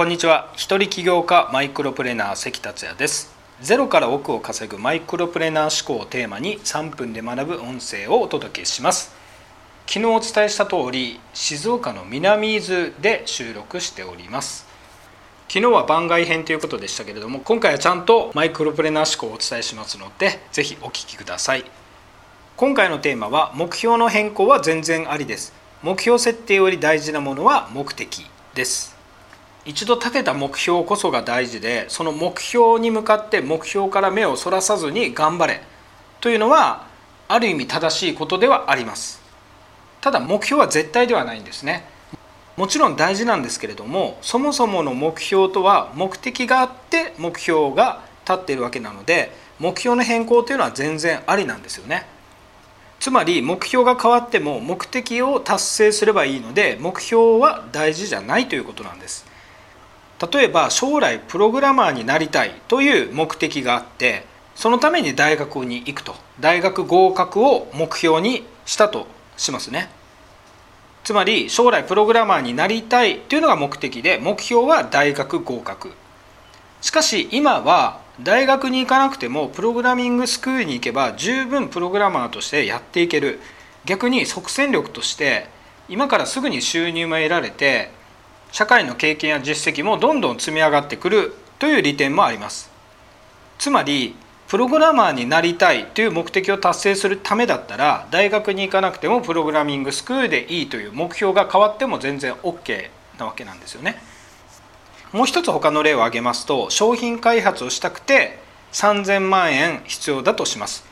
こんにちは。一人起業家マイクロプレーナー関達也です。ゼロから億を稼ぐマイクロプレーナー思考をテーマに3分で学ぶ音声をお届けします。昨日お伝えした通り静岡の南伊豆で収録しております。昨日は番外編ということでしたけれども今回はちゃんとマイクロプレーナー思考をお伝えしますのでぜひお聞きください。今回のテーマは目標の変更は全然ありです。目標設定より大事なものは目的です。一度立てた目標こそが大事でその目標に向かって目標から目をそらさずに頑張れというのはある意味正しいことではあります。ただ目標は絶対ではないんですね。もちろん大事なんですけれどもそもそもの目標とは目的があって目標が立っているわけなので目標の変更というのは全然ありなんですよね。つまり目標が変わっても目的を達成すればいいので目標は大事じゃないということなんです。例えば将来プログラマーになりたいという目的があってそのために大学に行くと。大学合格を目標にしたとしますね。つまり将来プログラマーになりたいというのが目的で目標は大学合格。しかし今は大学に行かなくてもプログラミングスクールに行けば十分プログラマーとしてやっていける。逆に即戦力として今からすぐに収入も得られて社会の経験や実績もどんどん積み上がってくるという利点もあります。つまりプログラマーになりたいという目的を達成するためだったら大学に行かなくてもプログラミングスクールでいいという目標が変わっても全然 OK なわけなんですよね。もう一つ他の例を挙げますと商品開発をしたくて3000万円必要だとします。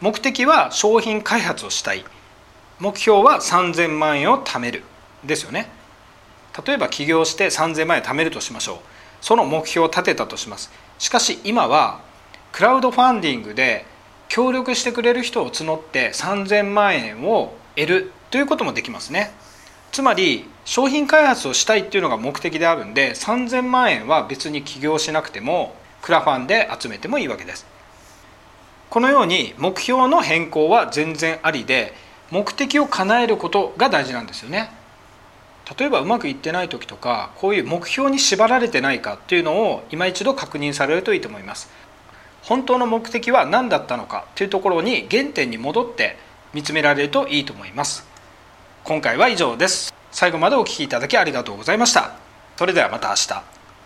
目的は商品開発をしたい。目標は3000万円を貯める。ですよね。例えば起業して3000万円貯めるとしましょう。その目標を立てたとします。しかし今はクラウドファンディングで協力してくれる人を募って3000万円を得るということもできますね。つまり商品開発をしたいっていうのが目的であるんで3000万円は別に起業しなくてもクラファンで集めてもいいわけです。このように目標の変更は全然ありで目的を叶えることが大事なんですよね。例えばうまくいってない時とかこういう目標に縛られてないかっていうのを今一度確認されるといいと思います。本当の目的は何だったのかというところに原点に戻って見つめられるといいと思います。今回は以上です。最後までお聴きいただきありがとうございました。それではまた明日。